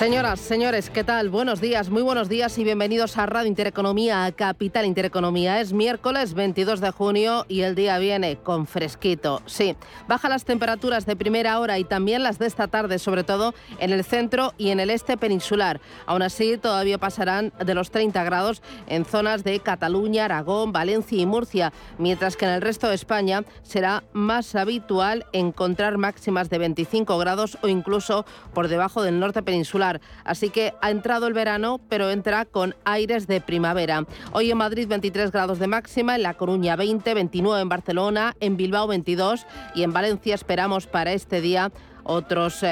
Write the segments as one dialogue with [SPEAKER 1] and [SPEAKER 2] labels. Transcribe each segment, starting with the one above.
[SPEAKER 1] Señoras, señores, ¿qué tal? Buenos días, muy buenos días y bienvenidos a Radio Intereconomía, a Capital Intereconomía. Es miércoles 22 de junio y el día viene con fresquito. Sí, baja las temperaturas de primera hora y también las de esta tarde, sobre todo en el centro y en el este peninsular. Aún así, todavía pasarán de los 30 grados en zonas de Cataluña, Aragón, Valencia y Murcia, mientras que en el resto de España será más habitual encontrar máximas de 25 grados o incluso por debajo del norte peninsular Así que ha entrado el verano, pero entra con aires de primavera. Hoy en Madrid 23 grados de máxima, en La Coruña 20, 29 en Barcelona, en Bilbao 22 y en Valencia esperamos para este día otros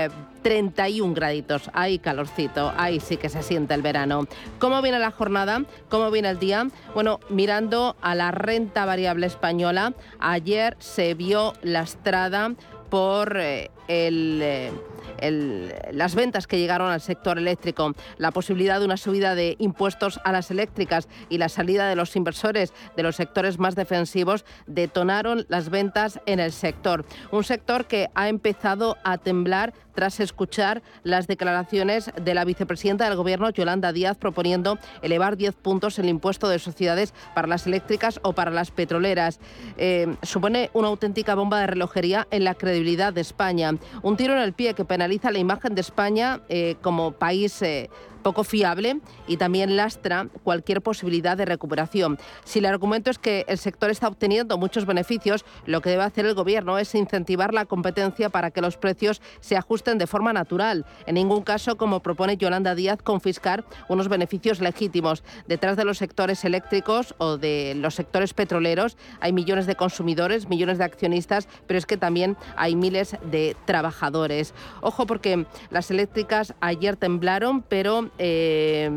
[SPEAKER 1] 31 eh, graditos. Hay calorcito, ahí sí que se siente el verano. ¿Cómo viene la jornada? ¿Cómo viene el día? Bueno, mirando a la renta variable española, ayer se vio lastrada por eh, el... Eh, las ventas que llegaron al sector eléctrico, la posibilidad de una subida de impuestos a las eléctricas y la salida de los inversores de los sectores más defensivos detonaron las ventas en el sector. Un sector que ha empezado a temblar tras escuchar las declaraciones de la vicepresidenta del Gobierno, Yolanda Díaz, proponiendo elevar 10 puntos el impuesto de sociedades para las eléctricas o para las petroleras. Eh, supone una auténtica bomba de relojería en la credibilidad de España. Un tiro en el pie que penaliza la imagen de España eh, como país eh, poco fiable y también lastra cualquier posibilidad de recuperación. Si el argumento es que el sector está obteniendo muchos beneficios, lo que debe hacer el Gobierno es incentivar la competencia para que los precios se ajusten de forma natural. En ningún caso, como propone Yolanda Díaz, confiscar unos beneficios legítimos. Detrás de los sectores eléctricos o de los sectores petroleros hay millones de consumidores, millones de accionistas, pero es que también hay miles de trabajadores. Ojo porque las eléctricas ayer temblaron, pero eh,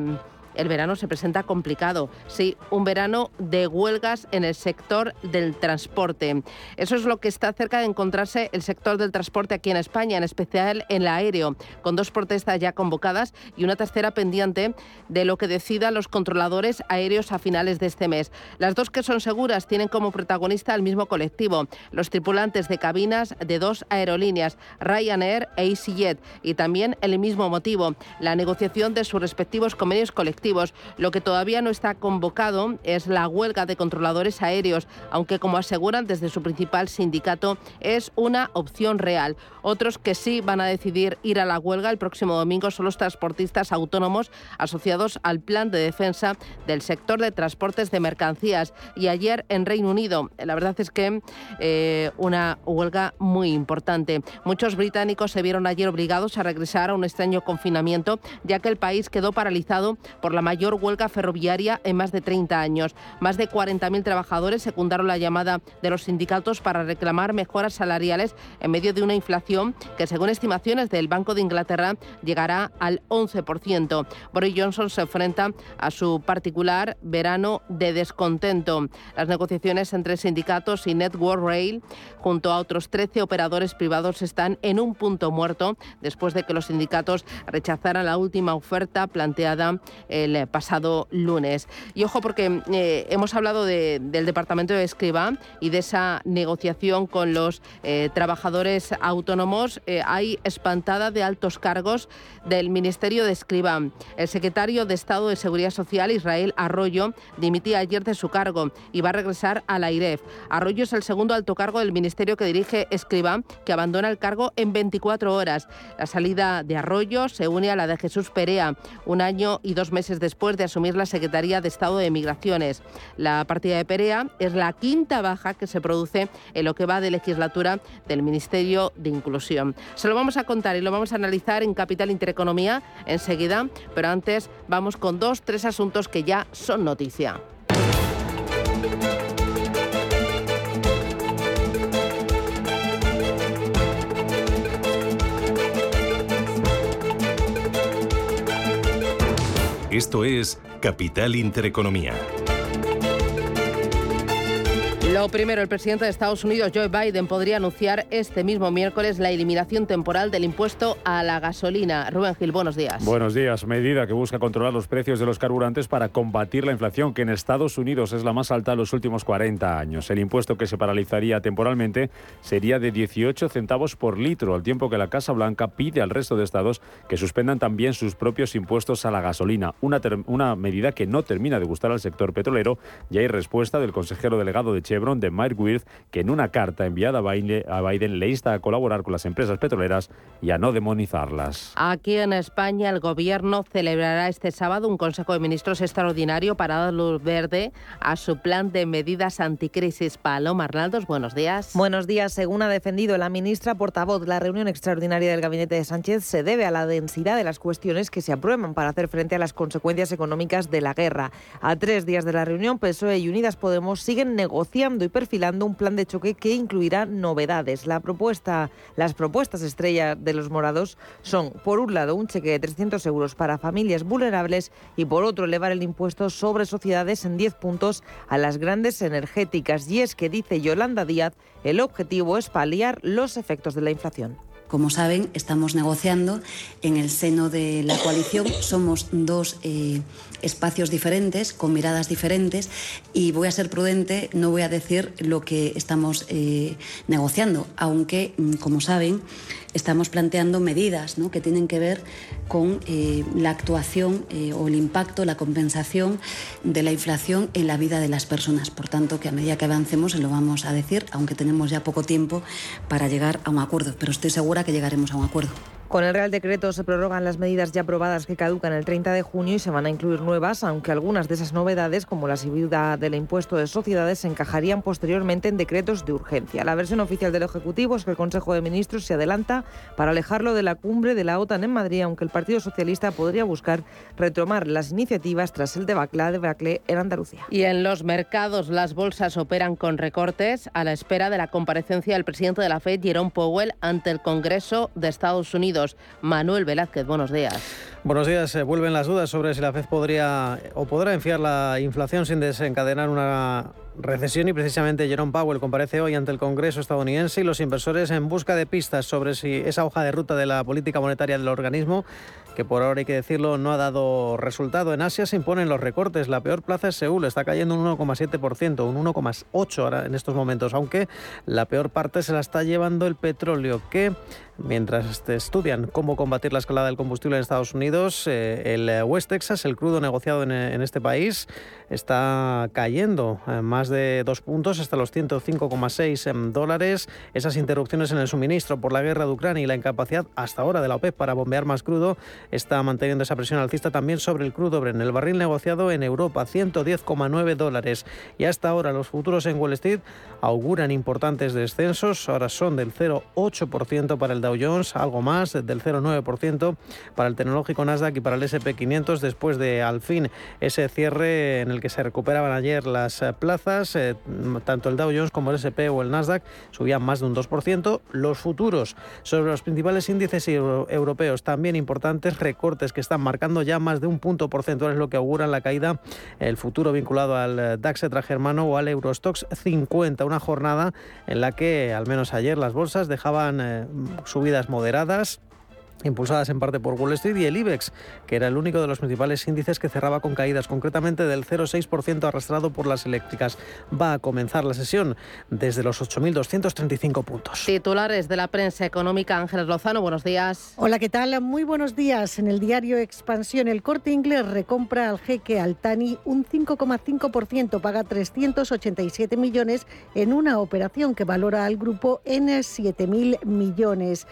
[SPEAKER 1] el verano se presenta complicado. Sí, un verano de huelgas en el sector del transporte. Eso es lo que está cerca de encontrarse el sector del transporte aquí en España, en especial en el aéreo, con dos protestas ya convocadas y una tercera pendiente de lo que decidan los controladores aéreos a finales de este mes. Las dos que son seguras tienen como protagonista al mismo colectivo, los tripulantes de cabinas de dos aerolíneas, Ryanair e EasyJet, y también el mismo motivo, la negociación de sus respectivos convenios colectivos lo que todavía no está convocado es la huelga de controladores aéreos, aunque como aseguran desde su principal sindicato es una opción real. Otros que sí van a decidir ir a la huelga el próximo domingo son los transportistas autónomos asociados al plan de defensa del sector de transportes de mercancías. Y ayer en Reino Unido, la verdad es que eh, una huelga muy importante. Muchos británicos se vieron ayer obligados a regresar a un extraño confinamiento, ya que el país quedó paralizado por la mayor huelga ferroviaria en más de 30 años. Más de 40.000 trabajadores secundaron la llamada de los sindicatos para reclamar mejoras salariales en medio de una inflación que, según estimaciones del Banco de Inglaterra, llegará al 11%. Boris Johnson se enfrenta a su particular verano de descontento. Las negociaciones entre sindicatos y Network Rail, junto a otros 13 operadores privados, están en un punto muerto después de que los sindicatos rechazaran la última oferta planteada el pasado lunes. Y ojo porque eh, hemos hablado del Departamento de Escriba y de esa negociación con los eh, trabajadores autónomos. Eh, hay espantada de altos cargos del Ministerio de Escriba. El secretario de Estado de Seguridad Social, Israel Arroyo, dimitía ayer de su cargo y va a regresar a la IREF. Arroyo es el segundo alto cargo del ministerio que dirige Escriba, que abandona el cargo en 24 horas. La salida de Arroyo se une a la de Jesús Perea, un año y dos meses después de asumir la Secretaría de Estado de Migraciones. La partida de Perea es la quinta baja que se produce en lo que va de legislatura del Ministerio de Inclusión. Se lo vamos a contar y lo vamos a analizar en Capital Intereconomía enseguida, pero antes vamos con dos, tres asuntos que ya son noticia.
[SPEAKER 2] Esto es Capital Intereconomía.
[SPEAKER 1] Lo primero, el presidente de Estados Unidos, Joe Biden, podría anunciar este mismo miércoles la eliminación temporal del impuesto a la gasolina. Rubén Gil, buenos días.
[SPEAKER 3] Buenos días. Medida que busca controlar los precios de los carburantes para combatir la inflación, que en Estados Unidos es la más alta de los últimos 40 años. El impuesto que se paralizaría temporalmente sería de 18 centavos por litro, al tiempo que la Casa Blanca pide al resto de estados que suspendan también sus propios impuestos a la gasolina. Una, una medida que no termina de gustar al sector petrolero. Ya hay respuesta del consejero delegado de Chevrolet de Mike Wirth, que en una carta enviada a Biden le insta a colaborar con las empresas petroleras y a no demonizarlas.
[SPEAKER 1] Aquí en España el gobierno celebrará este sábado un Consejo de Ministros extraordinario para dar luz verde a su plan de medidas anticrisis. Paloma Arnaldos, buenos días.
[SPEAKER 4] Buenos días. Según ha defendido la ministra portavoz, la reunión extraordinaria del gabinete de Sánchez se debe a la densidad de las cuestiones que se aprueban para hacer frente a las consecuencias económicas de la guerra. A tres días de la reunión, PSOE y Unidas Podemos siguen negociando y perfilando un plan de choque que incluirá novedades. La propuesta, las propuestas estrella de los morados son, por un lado, un cheque de 300 euros para familias vulnerables y, por otro, elevar el impuesto sobre sociedades en 10 puntos a las grandes energéticas. Y es que, dice Yolanda Díaz, el objetivo es paliar los efectos de la inflación.
[SPEAKER 5] Como saben, estamos negociando en el seno de la coalición. Somos dos eh, espacios diferentes, con miradas diferentes, y voy a ser prudente, no voy a decir lo que estamos eh, negociando, aunque, mm, como saben, estamos planteando medidas que tienen que ver con eh, la actuación eh, o el impacto, la compensación de la inflación en la vida de las personas. Por tanto, que a medida que avancemos se lo vamos a decir, aunque tenemos ya poco tiempo para llegar a un acuerdo, pero estoy segura que llegaremos a un acuerdo.
[SPEAKER 4] Con el Real Decreto se prorrogan las medidas ya aprobadas que caducan el 30 de junio y se van a incluir nuevas, aunque algunas de esas novedades, como la subida del impuesto de sociedades, se encajarían posteriormente en decretos de urgencia. La versión oficial del Ejecutivo es que el Consejo de Ministros se adelanta para alejarlo de la cumbre de la OTAN en Madrid, aunque el Partido Socialista podría buscar retomar las iniciativas tras el debacle en Andalucía.
[SPEAKER 1] Y en los mercados las bolsas operan con recortes a la espera de la comparecencia del presidente de la Fed, Jerome Powell, ante el Congreso de Estados Unidos. Manuel Velázquez, buenos días.
[SPEAKER 6] Buenos días. Eh, vuelven las dudas sobre si la FED podría o podrá enfiar la inflación sin desencadenar una recesión y precisamente Jerome Powell comparece hoy ante el Congreso estadounidense y los inversores en busca de pistas sobre si esa hoja de ruta de la política monetaria del organismo, que por ahora hay que decirlo no ha dado resultado. En Asia se imponen los recortes. La peor plaza es Seúl, está cayendo un 1,7%, un 1,8% ahora en estos momentos, aunque la peor parte se la está llevando el petróleo, que mientras estudian cómo combatir la escalada del combustible en Estados Unidos, eh, el West Texas, el crudo negociado en, en este país, está cayendo eh, más de dos puntos hasta los 105,6 em, dólares. Esas interrupciones en el suministro por la guerra de Ucrania y la incapacidad hasta ahora de la OPEP para bombear más crudo está manteniendo esa presión alcista también sobre el crudo Bren. El barril negociado en Europa 110,9 dólares y hasta ahora los futuros en Wall Street auguran importantes descensos. Ahora son del 0,8% para el Dow Jones, algo más del 0,9% para el tecnológico Nasdaq y para el S&P 500 después de al fin ese cierre en el que se recuperaban ayer las eh, eh, tanto el Dow Jones como el SP o el Nasdaq subían más de un 2%. Los futuros sobre los principales índices europeos también importantes, recortes que están marcando ya más de un punto porcentual es lo que augura la caída el futuro vinculado al eh, DAX germano o al Eurostox 50, una jornada en la que al menos ayer las bolsas dejaban subidas moderadas impulsadas en parte por Wall Street y el IBEX, que era el único de los principales índices que cerraba con caídas, concretamente del 0,6% arrastrado por las eléctricas. Va a comenzar la sesión desde los 8.235 puntos.
[SPEAKER 1] Titulares de la prensa económica, Ángeles Lozano, buenos días.
[SPEAKER 7] Hola, ¿qué tal? Muy buenos días. En el diario Expansión, el corte inglés recompra al jeque Altani un 5,5%, paga 387 millones en una operación que valora al grupo en 7.000 millones.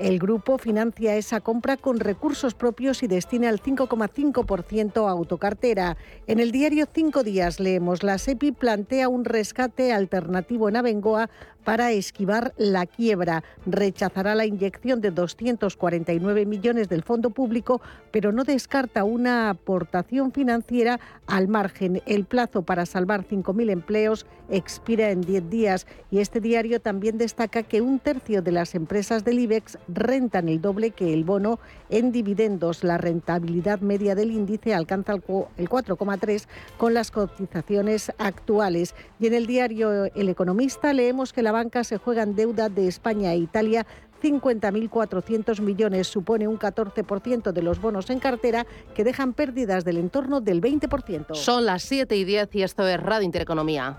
[SPEAKER 7] El grupo financia esa compra con recursos propios y destina el 5,5% a autocartera. En el diario Cinco Días leemos, la SEPI plantea un rescate alternativo en Abengoa para esquivar la quiebra. Rechazará la inyección de 249 millones del fondo público, pero no descarta una aportación financiera al margen. El plazo para salvar 5.000 empleos expira en 10 días y este diario también destaca que un tercio de las empresas del IBEX rentan el doble que el bono en dividendos. La rentabilidad media del índice alcanza el 4,3 con las cotizaciones actuales. Y en el diario El Economista leemos que la banca se juega en deuda de España e Italia 50.400 millones supone un 14% de los bonos en cartera que dejan pérdidas del entorno del 20%.
[SPEAKER 1] Son las 7 y 10 y esto es Radio Intereconomía.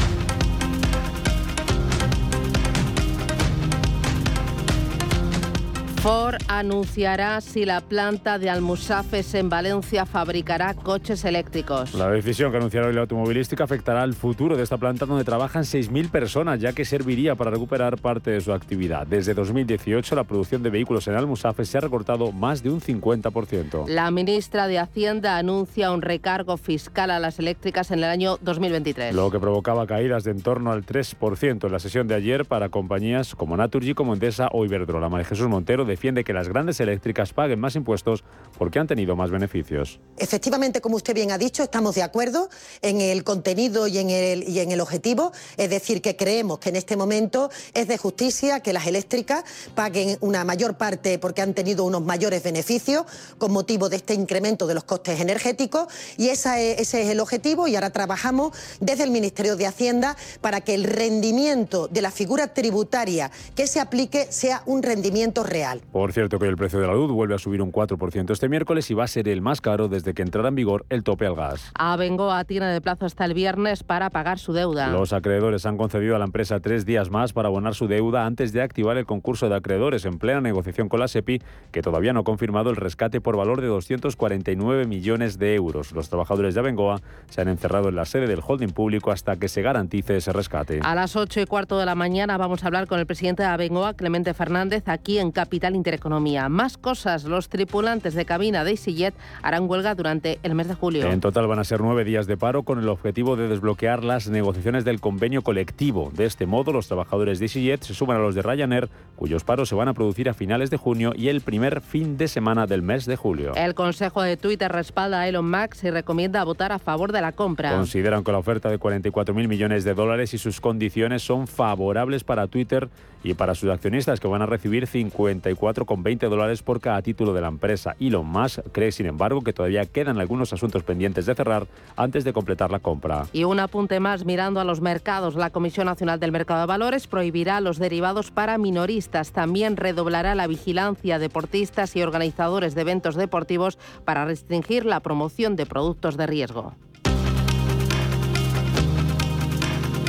[SPEAKER 1] Ford anunciará si la planta de Almusafes en Valencia fabricará coches eléctricos.
[SPEAKER 3] La decisión que anunciará hoy la automovilística afectará al futuro de esta planta donde trabajan 6.000 personas, ya que serviría para recuperar parte de su actividad. Desde 2018 la producción de vehículos en Almusafes se ha recortado más de un 50%.
[SPEAKER 1] La ministra de Hacienda anuncia un recargo fiscal a las eléctricas en el año 2023.
[SPEAKER 3] Lo que provocaba caídas de en torno al 3% en la sesión de ayer para compañías como Naturgy, como Endesa o Iberdrola. María Jesús Montero defiende que las grandes eléctricas paguen más impuestos porque han tenido más beneficios.
[SPEAKER 8] Efectivamente, como usted bien ha dicho, estamos de acuerdo en el contenido y en el, y en el objetivo, es decir, que creemos que en este momento es de justicia que las eléctricas paguen una mayor parte porque han tenido unos mayores beneficios con motivo de este incremento de los costes energéticos y esa ese es el objetivo y ahora trabajamos desde el Ministerio de Hacienda para que el rendimiento de la figura tributaria que se aplique sea un rendimiento real.
[SPEAKER 3] Por cierto que el precio de la luz vuelve a subir un 4% este miércoles y va a ser el más caro desde que entrara en vigor el tope al gas.
[SPEAKER 1] Abengoa tiene de plazo hasta el viernes para pagar su deuda.
[SPEAKER 3] Los acreedores han concedido a la empresa tres días más para abonar su deuda antes de activar el concurso de acreedores en plena negociación con la SEPI, que todavía no ha confirmado el rescate por valor de 249 millones de euros. Los trabajadores de Abengoa se han encerrado en la sede del holding público hasta que se garantice ese rescate.
[SPEAKER 1] A las 8 y cuarto de la mañana vamos a hablar con el presidente de Abengoa, Clemente Fernández, aquí en Capital Intereconomía. Más cosas, los tripulantes de cabina de EasyJet harán huelga durante el mes de julio.
[SPEAKER 3] En total van a ser nueve días de paro con el objetivo de desbloquear las negociaciones del convenio colectivo. De este modo, los trabajadores de EasyJet se suman a los de Ryanair, cuyos paros se van a producir a finales de junio y el primer fin de semana del mes de julio.
[SPEAKER 1] El Consejo de Twitter respalda a Elon Musk y recomienda votar a favor de la compra.
[SPEAKER 3] Consideran que la oferta de 44.000 millones de dólares y sus condiciones son favorables para Twitter y para sus accionistas que van a recibir 54,20 dólares por cada título de la empresa. Elon Musk cree, sin embargo, que todavía quedan algunos asuntos pendientes de cerrar antes de completar la compra.
[SPEAKER 1] Y un apunte más mirando a los mercados. La Comisión Nacional del Mercado de Valores prohibirá los derivados para minoristas. También redoblará la vigilancia a deportistas y organizadores de eventos deportivos para restringir la promoción de productos de riesgo.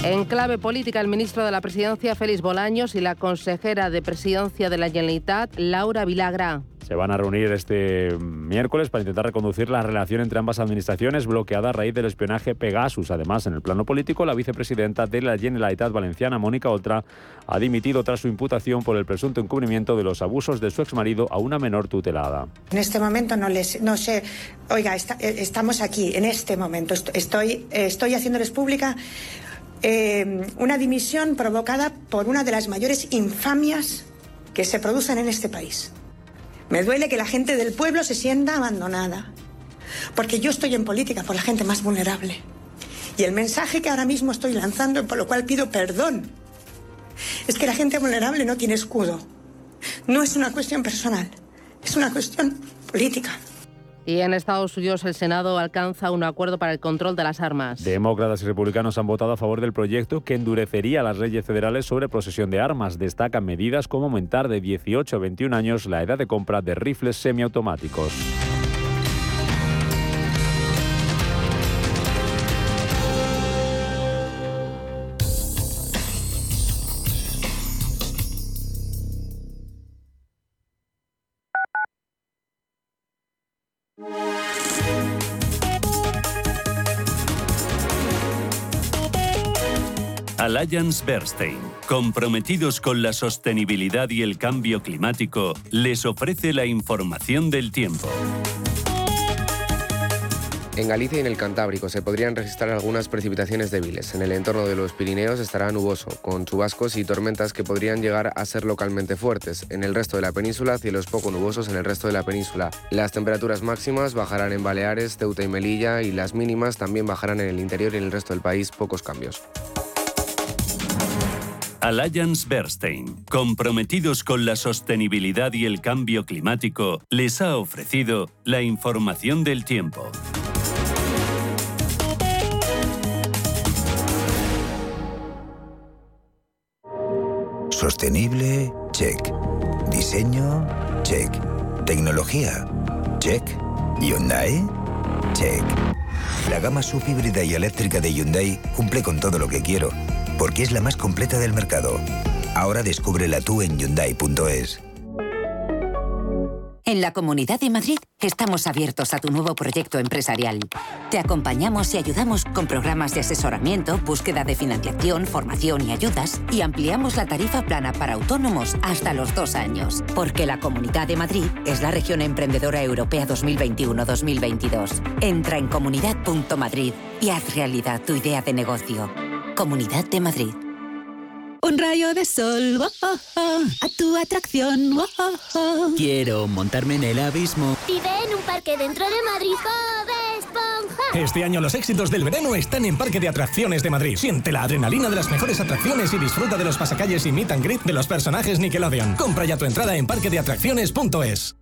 [SPEAKER 1] En clave política, el ministro de la Presidencia, Félix Bolaños, y la consejera de Presidencia de la Generalitat, Laura Vilagra.
[SPEAKER 3] Se van a reunir este miércoles para intentar reconducir la relación entre ambas administraciones bloqueada a raíz del espionaje Pegasus. Además, en el plano político, la vicepresidenta de la Generalitat Valenciana, Mónica Oltra, ha dimitido tras su imputación por el presunto encubrimiento de los abusos de su exmarido a una menor tutelada.
[SPEAKER 9] En este momento no les, no sé, oiga, está, estamos aquí, en este momento, estoy, estoy haciéndoles pública eh, una dimisión provocada por una de las mayores infamias que se producen en este país. Me duele que la gente del pueblo se sienta abandonada, porque yo estoy en política por la gente más vulnerable. Y el mensaje que ahora mismo estoy lanzando, por lo cual pido perdón, es que la gente vulnerable no tiene escudo. No es una cuestión personal, es una cuestión política.
[SPEAKER 1] Y en Estados Unidos el Senado alcanza un acuerdo para el control de las armas.
[SPEAKER 3] Demócratas y republicanos han votado a favor del proyecto que endurecería las leyes federales sobre posesión de armas. Destacan medidas como aumentar de 18 a 21 años la edad de compra de rifles semiautomáticos.
[SPEAKER 10] Alliance Bernstein, comprometidos con la sostenibilidad y el cambio climático, les ofrece la información del tiempo.
[SPEAKER 11] En Galicia y en el Cantábrico se podrían registrar algunas precipitaciones débiles. En el entorno de los Pirineos estará nuboso, con chubascos y tormentas que podrían llegar a ser localmente fuertes. En el resto de la península, cielos poco nubosos en el resto de la península. Las temperaturas máximas bajarán en Baleares, Ceuta y Melilla y las mínimas también bajarán en el interior y en el resto del país, pocos cambios.
[SPEAKER 10] Alliance Bernstein, comprometidos con la sostenibilidad y el cambio climático, les ha ofrecido la información del tiempo.
[SPEAKER 12] Sostenible, check. Diseño, check. Tecnología, check. Hyundai, check. La gama subhíbrida y eléctrica de Hyundai cumple con todo lo que quiero, porque es la más completa del mercado. Ahora descúbrela tú en Hyundai.es.
[SPEAKER 13] En la Comunidad de Madrid estamos abiertos a tu nuevo proyecto empresarial. Te acompañamos y ayudamos con programas de asesoramiento, búsqueda de financiación, formación y ayudas y ampliamos la tarifa plana para autónomos hasta los dos años. Porque la Comunidad de Madrid es la región emprendedora europea 2021-2022. Entra en comunidad.madrid y haz realidad tu idea de negocio. Comunidad de Madrid.
[SPEAKER 14] Un rayo de sol, oh, oh, oh, a tu atracción. oh, oh, oh.
[SPEAKER 15] Quiero montarme en el abismo.
[SPEAKER 16] Vive en un parque dentro de Madrid, Bob Esponja.
[SPEAKER 17] Este año los éxitos del verano están en Parque de Atracciones de Madrid. Siente la adrenalina de las mejores atracciones y disfruta de los pasacalles y meet and greet de los personajes Nickelodeon. Compra ya tu entrada en parquedeatracciones.es.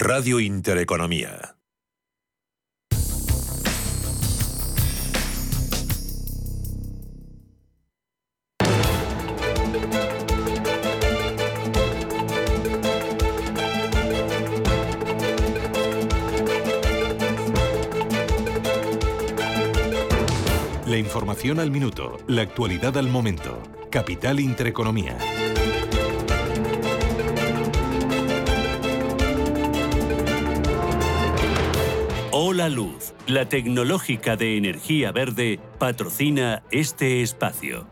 [SPEAKER 2] Radio Intereconomía. La información al minuto, la actualidad al momento. Capital Intereconomía.
[SPEAKER 10] Hola Luz, la tecnológica de energía verde, patrocina este espacio.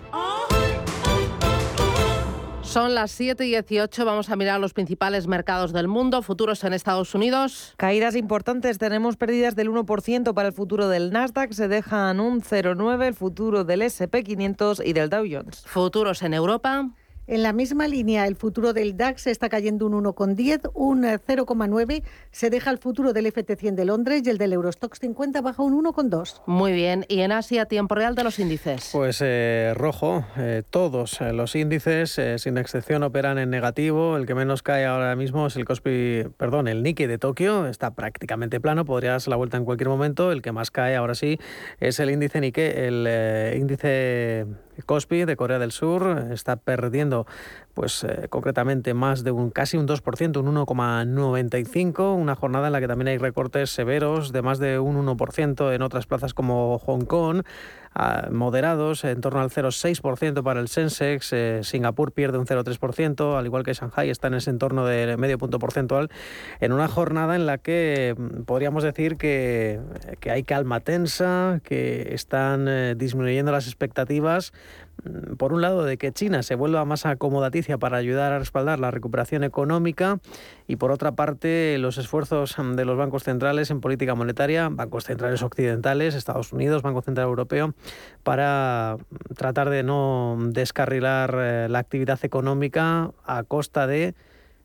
[SPEAKER 1] Son las 7 y 18, vamos a mirar los principales mercados del mundo, futuros en Estados Unidos.
[SPEAKER 4] Caídas importantes, tenemos pérdidas del 1% para el futuro del Nasdaq, se dejan un 0,9 el futuro del SP500 y del Dow Jones.
[SPEAKER 1] Futuros en Europa.
[SPEAKER 7] En la misma línea, el futuro del DAX está cayendo un 1,10, un 0,9 se deja el futuro del FT100 de Londres y el del Eurostox 50 baja un 1,2.
[SPEAKER 1] Muy bien. ¿Y en Asia, tiempo real de los índices?
[SPEAKER 6] Pues eh, rojo, eh, todos eh, los índices, eh, sin excepción, operan en negativo. El que menos cae ahora mismo es el Kospi, perdón, el Nikkei de Tokio, está prácticamente plano, podría darse la vuelta en cualquier momento. El que más cae ahora sí es el índice Nikkei, el eh, índice Kospi de Corea del Sur, está perdiendo pues eh, concretamente más de un casi un 2%, un 1,95, una jornada en la que también hay recortes severos de más de un 1% en otras plazas como Hong Kong, moderados en torno al 0,6% para el Sensex, eh, Singapur pierde un 0,3%, al igual que Shanghai está en ese entorno de medio punto porcentual, en una jornada en la que mm, podríamos decir que, que hay calma tensa, que están eh, disminuyendo las expectativas por un lado, de que China se vuelva más acomodaticia para ayudar a respaldar la recuperación económica y por otra parte, los esfuerzos de los bancos centrales en política monetaria, bancos centrales occidentales, Estados Unidos, Banco Central Europeo, para tratar de no descarrilar eh, la actividad económica a costa de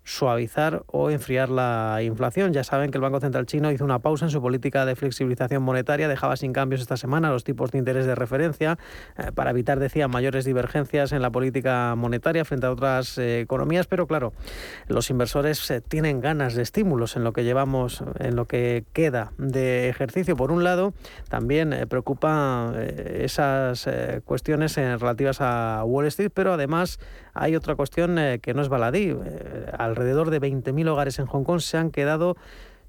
[SPEAKER 6] suavizar o enfriar la inflación. Ya saben que el Banco Central chino hizo una pausa en su política de flexibilización monetaria, dejaba sin cambios esta semana los tipos de interés de referencia eh, para evitar, decía, mayores divergencias en la política monetaria frente a otras eh, economías, pero claro, los inversores eh, tienen ganas de estímulos en lo que llevamos, en lo que queda de ejercicio. Por un lado, también preocupa esas cuestiones relativas a Wall Street, pero además hay otra cuestión que no es baladí alrededor de 20.000 hogares en Hong Kong se han quedado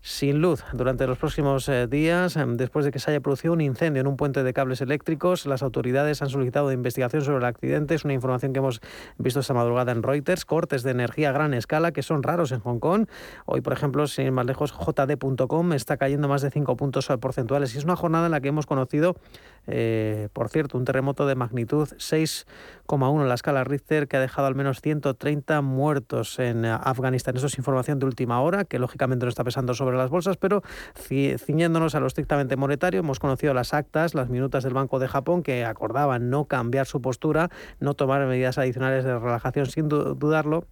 [SPEAKER 6] sin luz durante los próximos eh, días, em, después de que se haya producido un incendio en un puente de cables eléctricos. Las autoridades han solicitado investigación sobre el accidente. Es una información que hemos visto esta madrugada en Reuters. Cortes de energía a gran escala que son raros en Hong Kong. Hoy, por ejemplo, sin ir más lejos, JD.com está cayendo más de 5 puntos porcentuales. Y es una jornada en la que hemos conocido, eh, por cierto, un terremoto de magnitud 6,1 en la escala Richter que ha dejado al menos 130 muertos en eh, Afganistán. Eso es información de última hora que lógicamente no está pesando sobre las bolsas, pero ciñéndonos a lo estrictamente monetario, hemos conocido las actas, las minutas del Banco de Japón que acordaban no cambiar su postura, no tomar medidas adicionales de relajación sin dudarlo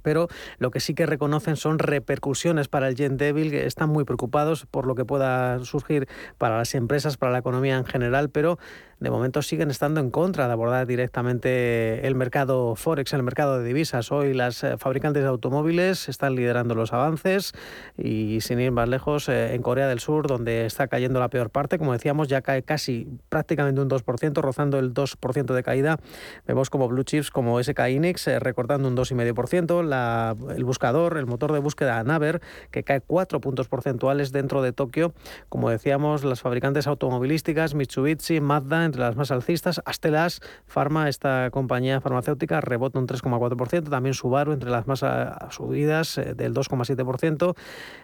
[SPEAKER 6] pero lo que sí que reconocen son repercusiones para el yen débil, que están muy preocupados por lo que pueda surgir para las empresas, para la economía en general, pero de momento siguen estando en contra de abordar directamente el mercado Forex, el mercado de divisas. Hoy las eh, fabricantes de automóviles están liderando los avances y sin ir más lejos, eh, en Corea del Sur, donde está cayendo la peor parte, como decíamos, ya cae casi prácticamente un 2%, rozando el 2% de caída. Vemos como blue chips como SK Inix eh, recortando un 2,5%, la, el buscador, el motor de búsqueda Naver, que cae 4 puntos porcentuales dentro de Tokio. Como decíamos, las fabricantes automovilísticas, Mitsubishi, Mazda, entre las más alcistas. Astelas Pharma, esta compañía farmacéutica, rebota un 3,4%. También Subaru, entre las más ah, subidas, eh, del 2,7%.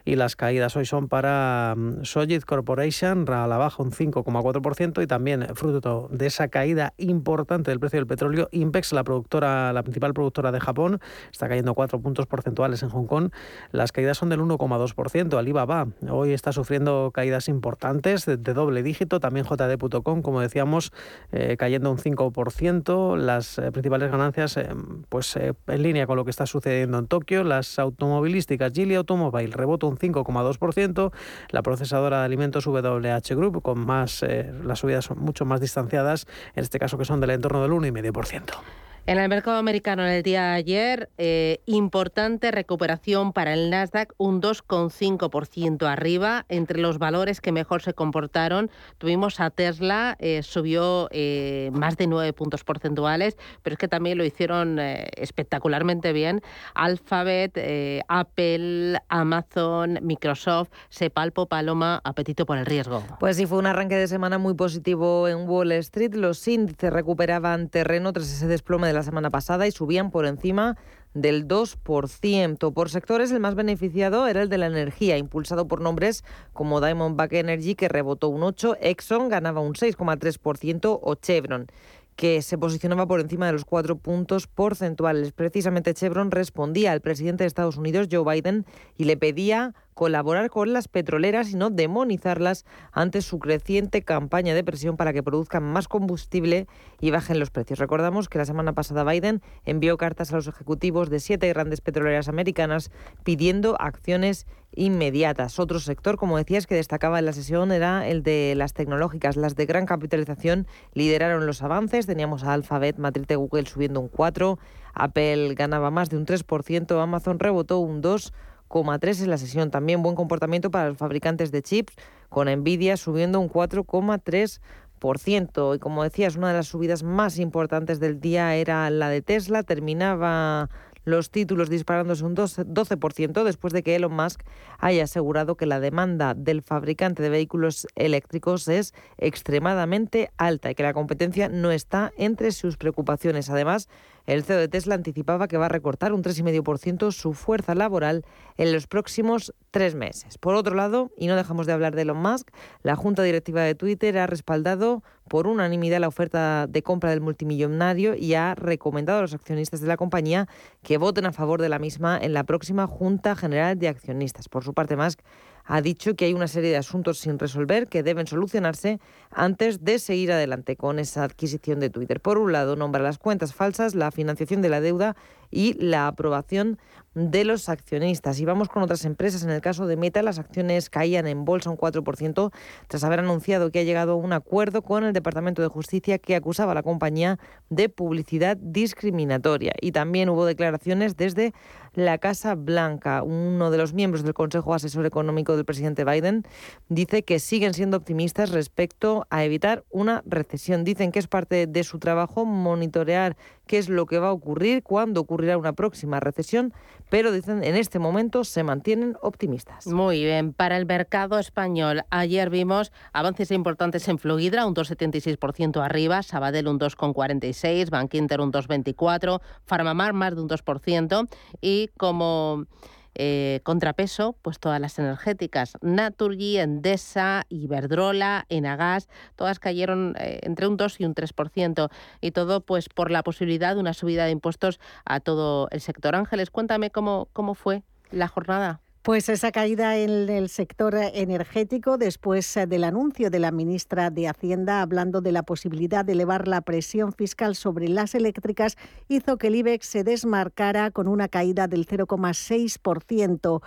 [SPEAKER 6] Y las caídas hoy son para mm, Sojit Corporation, a la baja un 5,4%. Y también, eh, fruto de esa caída importante del precio del petróleo, Impex, la, productora, la principal productora de Japón, está cayendo 4 puntos porcentuales en Hong Kong. Las caídas son del 1,2%. Alibaba hoy está sufriendo caídas importantes de doble dígito. También JD.com, como decíamos, eh, cayendo un 5%, las eh, principales ganancias eh, pues en línea con lo que está sucediendo en Tokio, las automovilísticas Geely Automobile rebota un 5,2%, la procesadora de alimentos WH Group con más las subidas son mucho más distanciadas, en este caso que son del entorno del 1,5%.
[SPEAKER 1] En el mercado americano en el día de ayer, eh, importante recuperación para el Nasdaq, un 2,5% arriba. Entre los valores que mejor se comportaron, tuvimos a Tesla, eh, subió eh, más de 9 puntos porcentuales, pero es que también lo hicieron espectacularmente bien. Alphabet, Apple, Amazon, Microsoft, Sepalpo, Paloma, apetito por el riesgo.
[SPEAKER 4] Pues sí, fue un arranque de semana muy positivo en Wall Street. Los índices recuperaban terreno tras ese desplome de la semana pasada y subían por encima del 2%. Por sectores, el más beneficiado era el de la energía, impulsado por nombres como Diamondback Energy, que rebotó un 8%, Exxon ganaba un 6,3% o Chevron que se posicionaba por encima de los cuatro puntos porcentuales. Precisamente Chevron respondía al presidente de Estados Unidos, Joe Biden, y le pedía colaborar con las petroleras y no demonizarlas ante su creciente campaña de presión para que produzcan más combustible y bajen los precios. Recordamos que la semana pasada Biden envió cartas a los ejecutivos de siete grandes petroleras americanas pidiendo acciones inmediatas. Otro sector, como decías, que destacaba en la sesión era el de las tecnológicas. Las de gran capitalización lideraron los avances. Teníamos a Alphabet, matriz de Google subiendo un 4%, Apple ganaba más de un 3%, Amazon rebotó un 2%, 3 en la sesión. También buen comportamiento para los fabricantes de chips, con Nvidia subiendo un 4,3%. Y como decías, una de las subidas más importantes del día era la de Tesla. Terminaba los títulos disparándose un 12% después de que Elon Musk haya asegurado que la demanda del fabricante de vehículos eléctricos es extremadamente alta y que la competencia no está entre sus preocupaciones. Además, el CEO de Tesla anticipaba que va a recortar un 3,5% su fuerza laboral en los próximos tres meses. Por otro lado, y no dejamos de hablar de Elon Musk, la Junta Directiva de Twitter ha respaldado por unanimidad la oferta de compra del multimillonario y ha recomendado a los accionistas de la compañía que voten a favor de la misma en la próxima Junta General de Accionistas. Por su parte, Musk ha dicho que hay una serie de asuntos sin resolver que deben solucionarse antes de seguir adelante con esa adquisición de Twitter. Por un lado, nombra las cuentas falsas, la financiación de la deuda y la aprobación de los accionistas. Y vamos con otras empresas. En el caso de Meta, las acciones caían en bolsa un 4% tras haber anunciado que ha llegado a un acuerdo con el Departamento de Justicia que acusaba a la compañía de publicidad discriminatoria. Y también hubo declaraciones desde la Casa Blanca. Uno de los miembros del Consejo Asesor Económico del presidente Biden dice que siguen siendo optimistas respecto a evitar una recesión. Dicen que es parte de su trabajo monitorear qué es lo que va a ocurrir, cuándo ocurrirá una próxima recesión, pero dicen en este momento se mantienen optimistas.
[SPEAKER 1] Muy bien, para el mercado español, ayer vimos avances importantes en Fluidra, un 2,76% arriba, Sabadell un 2,46%, Bankinter un 2,24%, Farmamar más de un 2% y como eh, contrapeso, pues todas las energéticas, Naturgy, Endesa, Iberdrola, Enagas, todas cayeron eh, entre un 2 y un 3%, y todo pues por la posibilidad de una subida de impuestos a todo el sector. Ángeles, cuéntame cómo, cómo fue la jornada.
[SPEAKER 7] Pues esa caída en el sector energético después del anuncio de la ministra de Hacienda hablando de la posibilidad de elevar la presión fiscal sobre las eléctricas hizo que el IBEX se desmarcara con una caída del 0,6%.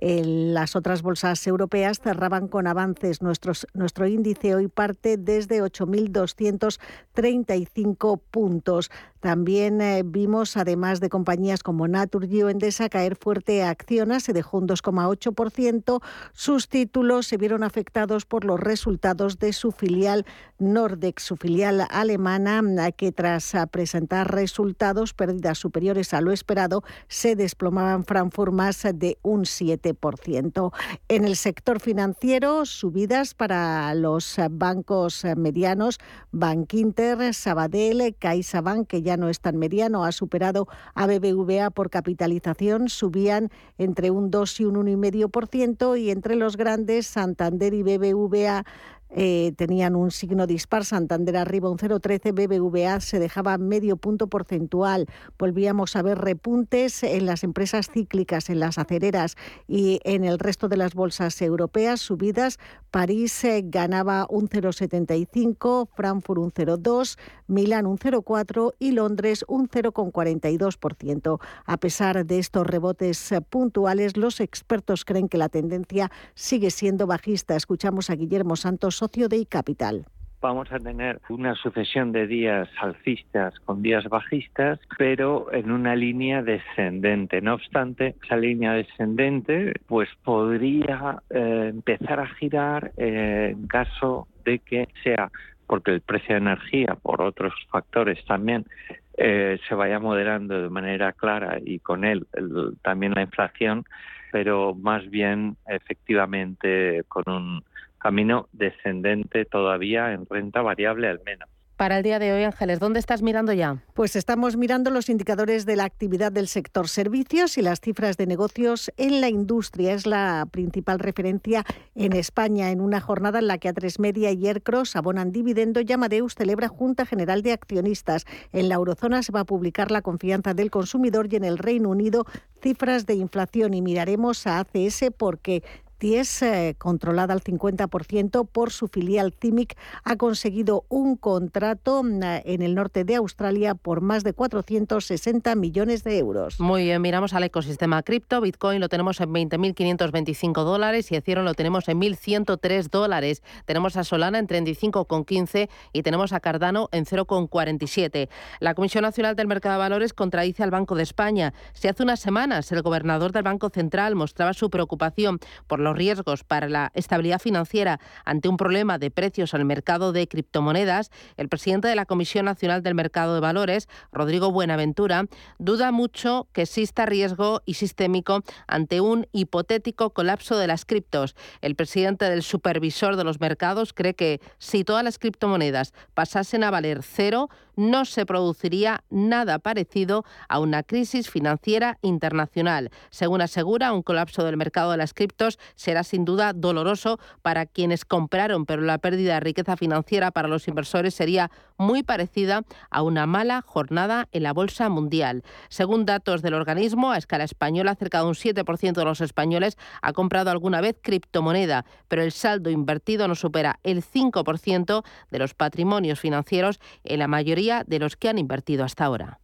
[SPEAKER 7] Las otras bolsas europeas cerraban con avances. nuestro índice hoy parte desde 8.235 puntos. También eh, vimos, además de compañías como Naturgy o Endesa, caer fuerte Acciona, se dejó un 2,8%. Sus títulos se vieron afectados por los resultados de su filial Nordex, su filial alemana, que tras presentar resultados, pérdidas superiores a lo esperado, se desplomaban Frankfurt más de un 7%. En el sector financiero, subidas para los bancos medianos, Bankinter, Sabadell, CaixaBank, que ya no es tan mediano, ha superado a BBVA por capitalización, subían entre un 2 y un 1,5% y entre los grandes Santander y BBVA eh, tenían un signo dispar, Santander arriba un 0,13, BBVA se dejaba medio punto porcentual. Volvíamos a ver repuntes en las empresas cíclicas, en las acereras y en el resto de las bolsas europeas, subidas. París eh, ganaba un 0,75, Frankfurt un 0,2, Milán un 0,4 y Londres un 0,42%. A pesar de estos rebotes eh, puntuales, los expertos creen que la tendencia sigue siendo bajista. Escuchamos a Guillermo Santos de iCapital
[SPEAKER 18] vamos a tener una sucesión de días alcistas con días bajistas, pero en una línea descendente. No obstante, esa línea descendente pues podría eh, empezar a girar eh, en caso de que sea porque el precio de energía, por otros factores también, eh, se vaya moderando de manera clara y con él también la inflación, pero más bien efectivamente con un camino descendente todavía en renta variable al menos.
[SPEAKER 1] Para el día de hoy, Ángeles, ¿dónde estás mirando ya?
[SPEAKER 7] Pues estamos mirando los indicadores de la actividad del sector servicios y las cifras de negocios en la industria. Es la principal referencia en España en una jornada en la que A3 Media y Aircross abonan dividendo. Yamadeus celebra Junta General de Accionistas. En la eurozona se va a publicar la confianza del consumidor y en el Reino Unido cifras de inflación. Y miraremos a ACS porque es eh, controlada al 50% por su filial CIMIC, ha conseguido un contrato mm, en el norte de Australia por más de 460 millones de euros.
[SPEAKER 1] Muy bien, miramos al ecosistema cripto. Bitcoin lo tenemos en 20.525 dólares y Ethereum lo tenemos en 1.103 dólares. Tenemos a Solana en 35,15 y tenemos a Cardano en 0,47. La Comisión Nacional del Mercado de Valores contradice al Banco de España. Si hace unas semanas el gobernador del Banco Central mostraba su preocupación por los riesgos para la estabilidad financiera ante un problema de precios al mercado de criptomonedas, el presidente de la Comisión Nacional del Mercado de Valores, Rodrigo Buenaventura, duda mucho que exista riesgo y sistémico ante un hipotético colapso de las criptos. El presidente del supervisor de los mercados cree que si todas las criptomonedas pasasen a valer cero, no se produciría nada parecido a una crisis financiera internacional. Según asegura, un colapso del mercado de las criptos será sin duda doloroso para quienes compraron, pero la pérdida de riqueza financiera para los inversores sería muy parecida a una mala jornada en la bolsa mundial. Según datos del organismo, a escala española, cerca de un 7% de los españoles ha comprado alguna vez criptomoneda, pero el saldo invertido no supera el 5% de los patrimonios financieros en la mayoría de los que han invertido hasta ahora.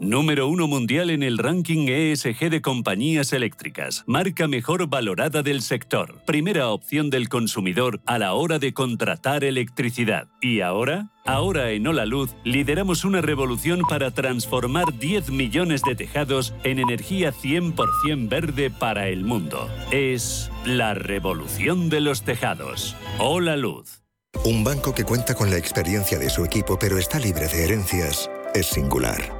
[SPEAKER 10] Número uno mundial en el ranking ESG de compañías eléctricas. Marca mejor valorada del sector. Primera opción del consumidor a la hora de contratar electricidad. ¿Y ahora? Ahora en Hola Luz lideramos una revolución para transformar 10 millones de tejados en energía 100% verde para el mundo. Es la revolución de los tejados. Hola Luz.
[SPEAKER 19] Un banco que cuenta con la experiencia de su equipo pero está libre de herencias es singular.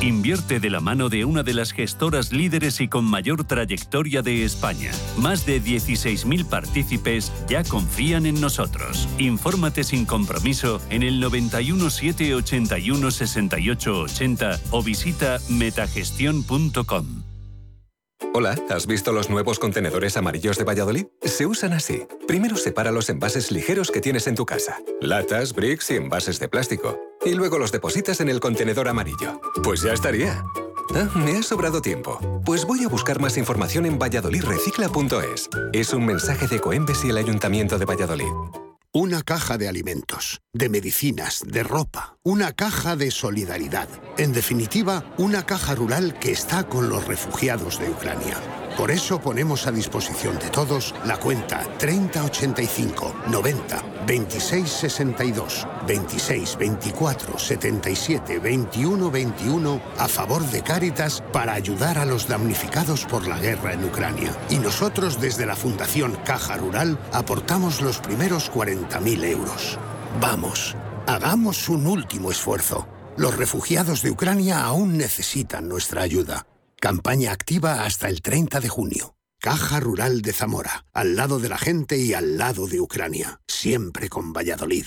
[SPEAKER 10] Invierte de la mano de una de las gestoras líderes y con mayor trayectoria de España. Más de 16.000 partícipes ya confían en nosotros. Infórmate sin compromiso en el 91 781 68 80 o visita metagestión.com.
[SPEAKER 20] Hola, ¿has visto los nuevos contenedores amarillos de Valladolid? Se usan así. Primero separa los envases ligeros que tienes en tu casa. Latas, bricks y envases de plástico. Y luego los depositas en el contenedor amarillo. Pues ya estaría. Ah, me ha sobrado tiempo. Pues voy a buscar más información en valladolidrecicla.es. Es un mensaje de Coembes y el Ayuntamiento de Valladolid.
[SPEAKER 21] Una caja de alimentos, de medicinas, de ropa, una caja de solidaridad. En definitiva, una caja rural que está con los refugiados de Ucrania. Por eso ponemos a disposición de todos la cuenta 3085 90 26 62 26 24 77 21 21 a favor de Cáritas para ayudar a los damnificados por la guerra en Ucrania. Y nosotros desde la Fundación Caja Rural aportamos los primeros 40.000 euros. Vamos, hagamos un último esfuerzo. Los refugiados de Ucrania aún necesitan nuestra ayuda. Campaña activa hasta el 30 de junio. Caja Rural de Zamora, al lado de la gente y al lado de Ucrania, siempre con Valladolid.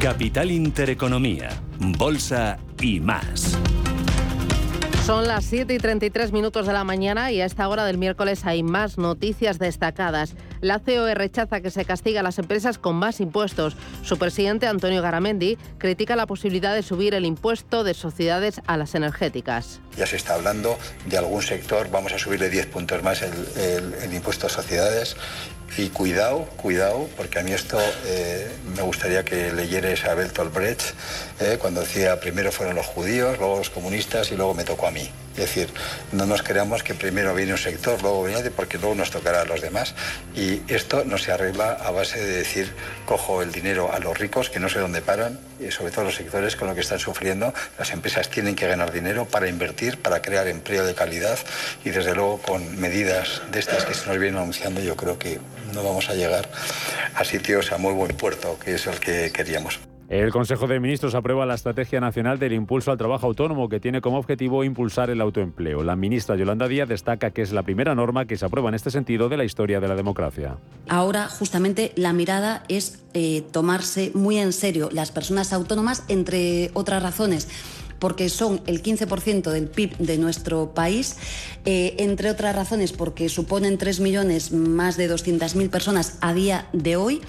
[SPEAKER 10] Capital Intereconomía, Bolsa y más.
[SPEAKER 1] Son las 7 y 33 minutos de la mañana y a esta hora del miércoles hay más noticias destacadas. La COE rechaza que se castiga a las empresas con más impuestos. Su presidente, Antonio Garamendi, critica la posibilidad de subir el impuesto de sociedades a las energéticas.
[SPEAKER 22] Ya se está hablando de algún sector, vamos a subirle 10 puntos más el, el- el impuesto a sociedades. Y cuidado, cuidado, porque a mí esto eh, me gustaría que leyeres a Bertolt Brecht eh, cuando decía primero fueron los judíos, luego los comunistas y luego me tocó a mí. Es decir, no nos creamos que primero viene un sector, luego viene otro, porque luego nos tocará a los demás. Y esto no se arregla a base de decir cojo el dinero a los ricos, que no sé dónde paran, y sobre todo los sectores con lo que están sufriendo. Las empresas tienen que ganar dinero para invertir, para crear empleo de calidad y desde luego con medidas de estas que se nos vienen anunciando yo creo que no vamos a llegar a sitios a muy buen puerto, que es el que queríamos.
[SPEAKER 3] El Consejo de Ministros aprueba la Estrategia Nacional del Impulso al Trabajo Autónomo, que tiene como objetivo impulsar el autoempleo. La ministra Yolanda Díaz destaca que es la primera norma que se aprueba en este sentido de la historia de la democracia.
[SPEAKER 5] Ahora, justamente, la mirada es eh, tomarse muy en serio las personas autónomas, entre otras razones porque son el 15% del PIB de nuestro país, eh, entre otras razones porque suponen 3 millones más de 200.000 personas a día de hoy.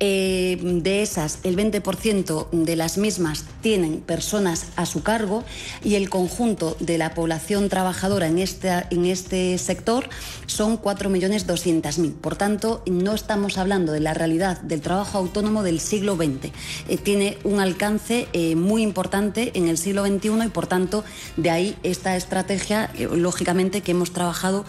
[SPEAKER 5] Eh, de esas, el 20% de las mismas tienen personas a su cargo y el conjunto de la población trabajadora en este, en este sector son 4.200.000. Por tanto, no estamos hablando de la realidad del trabajo autónomo del siglo XX. Eh, tiene un alcance eh, muy importante en el siglo XXI y, por tanto, de ahí esta estrategia, lógicamente, que hemos trabajado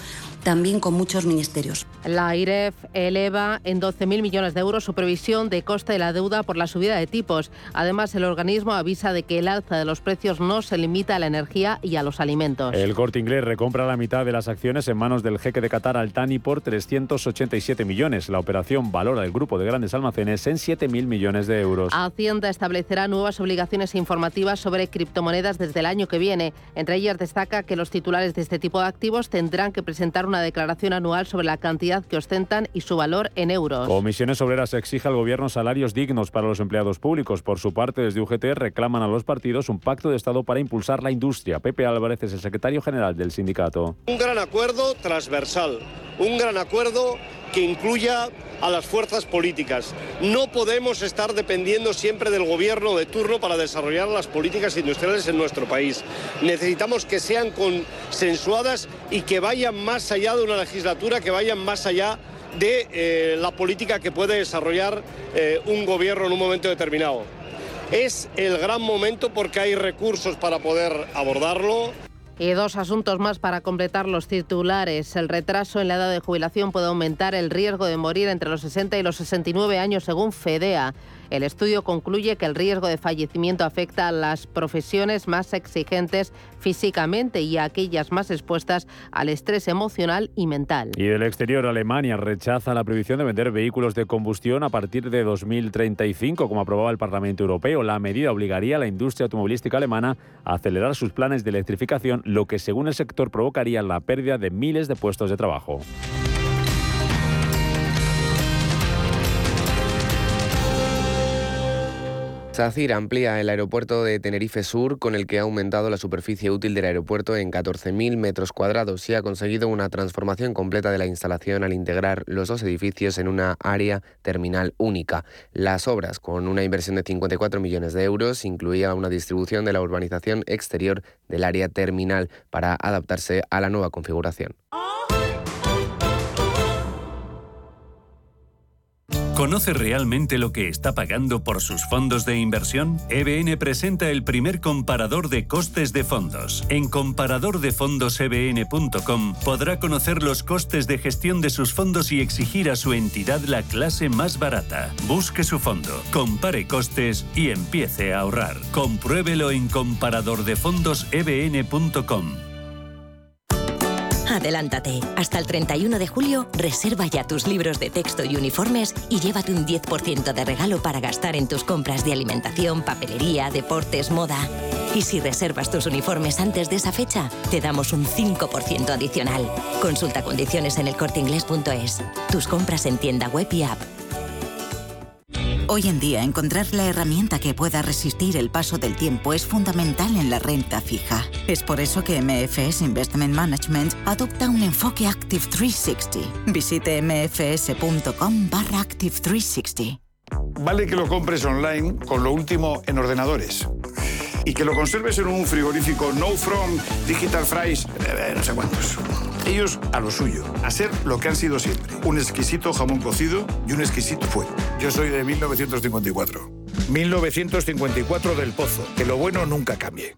[SPEAKER 5] también con muchos ministerios.
[SPEAKER 1] La IREF eleva en 12.000 millones de euros su previsión de coste de la deuda por la subida de tipos. Además, el organismo avisa de que el alza de los precios no se limita a la energía y a los alimentos.
[SPEAKER 3] El corte inglés recompra la mitad de las acciones en manos del jeque de Qatar Altani por 387 millones. La operación valora el grupo de grandes almacenes en 7.000 millones de euros.
[SPEAKER 1] Hacienda establecerá nuevas obligaciones informativas sobre criptomonedas desde el año que viene. Entre ellas destaca que los titulares de este tipo de activos tendrán que presentar una declaración anual sobre la cantidad que ostentan y su valor en euros.
[SPEAKER 3] Comisiones Obreras exige al Gobierno salarios dignos para los empleados públicos. Por su parte, desde UGT reclaman a los partidos un pacto de Estado para impulsar la industria. Pepe Álvarez es el secretario general del sindicato.
[SPEAKER 23] Un gran acuerdo transversal, un gran acuerdo que incluya a las fuerzas políticas. No podemos estar dependiendo siempre del gobierno de turno para desarrollar las políticas industriales en nuestro país. Necesitamos que sean consensuadas y que vayan más allá de una legislatura, que vayan más allá de eh, la política que puede desarrollar eh, un gobierno en un momento determinado. Es el gran momento porque hay recursos para poder abordarlo.
[SPEAKER 1] Y dos asuntos más para completar los titulares. El retraso en la edad de jubilación puede aumentar el riesgo de morir entre los 60 y los 69 años según FEDEA. El estudio concluye que el riesgo de fallecimiento afecta a las profesiones más exigentes físicamente y a aquellas más expuestas al estrés emocional y mental.
[SPEAKER 3] Y del exterior, Alemania rechaza la prohibición de vender vehículos de combustión a partir de 2035, como aprobaba el Parlamento Europeo. La medida obligaría a la industria automovilística alemana a acelerar sus planes de electrificación, lo que según el sector provocaría la pérdida de miles de puestos de trabajo.
[SPEAKER 24] SACIR amplía el aeropuerto de Tenerife Sur, con el que ha aumentado la superficie útil del aeropuerto en 14.000 metros cuadrados y ha conseguido una transformación completa de la instalación al integrar los dos edificios en una área terminal única. Las obras, con una inversión de 54 millones de euros, incluía una distribución de la urbanización exterior del área terminal para adaptarse a la nueva configuración.
[SPEAKER 10] ¿Conoce realmente lo que está pagando por sus fondos de inversión? EBN presenta el primer comparador de costes de fondos. En comparadordefondosebn.com podrá conocer los costes de gestión de sus fondos y exigir a su entidad la clase más barata. Busque su fondo, compare costes y empiece a ahorrar. Compruébelo en comparadordefondosebn.com.
[SPEAKER 25] Adelántate. Hasta el 31 de julio, reserva ya tus libros de texto y uniformes y llévate un 10% de regalo para gastar en tus compras de alimentación, papelería, deportes, moda. Y si reservas tus uniformes antes de esa fecha, te damos un 5% adicional. Consulta condiciones en elcorteingles.es. Tus compras en tienda web y app.
[SPEAKER 26] Hoy en día, encontrar la herramienta que pueda resistir el paso del tiempo es fundamental en la renta fija. Es por eso que MFS Investment Management adopta un enfoque Active 360. Visite mfs.com barra Active 360.
[SPEAKER 27] Vale que lo compres online con lo último en ordenadores y que lo conserves en un frigorífico No From, Digital Fries, eh, no sé cuántos. Ellos a lo suyo, a ser lo que han sido siempre. Un exquisito jamón cocido y un exquisito fuego. Yo soy de 1954. 1954 del Pozo. Que lo bueno nunca cambie.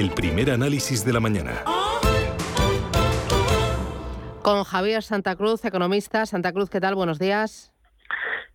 [SPEAKER 2] El primer análisis de la mañana.
[SPEAKER 1] Con Javier Santa Cruz, economista. Santa Cruz, ¿qué tal? Buenos días.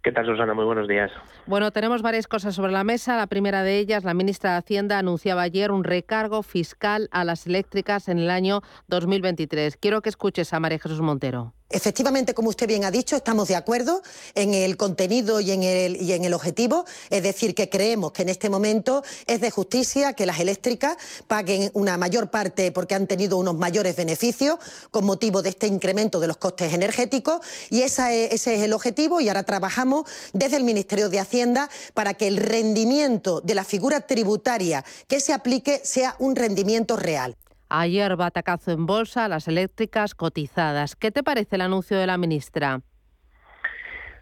[SPEAKER 28] ¿Qué tal, Susana? Muy buenos días.
[SPEAKER 1] Bueno, tenemos varias cosas sobre la mesa. La primera de ellas, la ministra de Hacienda anunciaba ayer un recargo fiscal a las eléctricas en el año 2023. Quiero que escuches a María Jesús Montero.
[SPEAKER 29] Efectivamente, como usted bien ha dicho, estamos de acuerdo en el contenido y en el, y en el objetivo, es decir, que creemos que en este momento es de justicia que las eléctricas paguen una mayor parte porque han tenido unos mayores beneficios con motivo de este incremento de los costes energéticos y esa ese es el objetivo y ahora trabajamos desde el Ministerio de Hacienda para que el rendimiento de la figura tributaria que se aplique sea un rendimiento real.
[SPEAKER 1] Ayer batacazo en bolsa, las eléctricas cotizadas. ¿Qué te parece el anuncio de la ministra?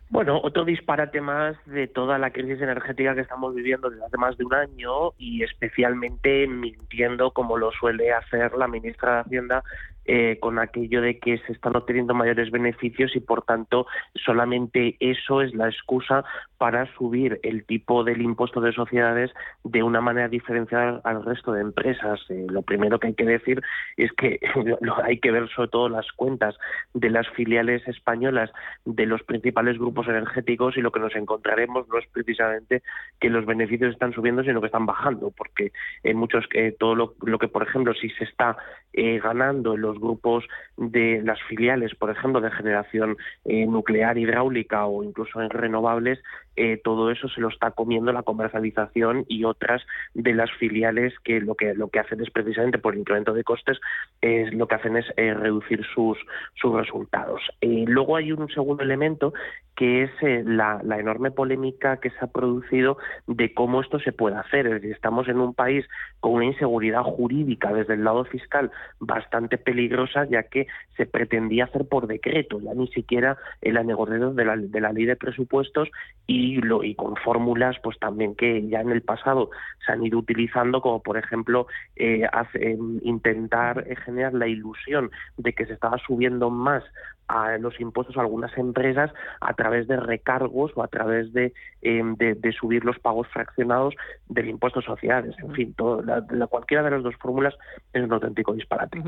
[SPEAKER 28] Bueno, otro disparate más de toda la crisis energética que estamos viviendo desde hace más de un año y especialmente mintiendo como lo suele hacer la ministra de Hacienda eh, con aquello de que se están obteniendo mayores beneficios y por tanto solamente eso es la excusa para subir el tipo del impuesto de sociedades de una manera diferenciada al resto de empresas. Eh, lo primero que hay que decir es que hay que ver sobre todo las cuentas de las filiales españolas de los principales grupos energéticos y lo que nos encontraremos no es precisamente que los beneficios están subiendo sino que están bajando porque en muchos eh, todo lo, que por ejemplo si se está ganando en los grupos de las filiales, por ejemplo, de generación eh, nuclear hidráulica o incluso en renovables, eh, todo eso se lo está comiendo la comercialización y otras de las filiales que lo que lo que hacen es precisamente por incremento de costes es lo que hacen es eh, reducir sus sus resultados. luego hay un segundo elemento que es la, la, enorme polémica que se ha producido de cómo esto se puede hacer. Es decir, estamos en un país con una inseguridad jurídica desde el lado fiscal bastante peligrosa, ya que se pretendía hacer por decreto, ya ni siquiera en la de la, de la ley de presupuestos y, y con fórmulas pues también que ya en el pasado se han ido utilizando, como por ejemplo eh, intentar generar la ilusión de que se estaba subiendo más a los impuestos a algunas empresas a través de recargos o a través de, em, de, subir los pagos fraccionados del impuesto a sociedades. En fin, todo, la, cualquiera de las dos fórmulas es un auténtico disparate.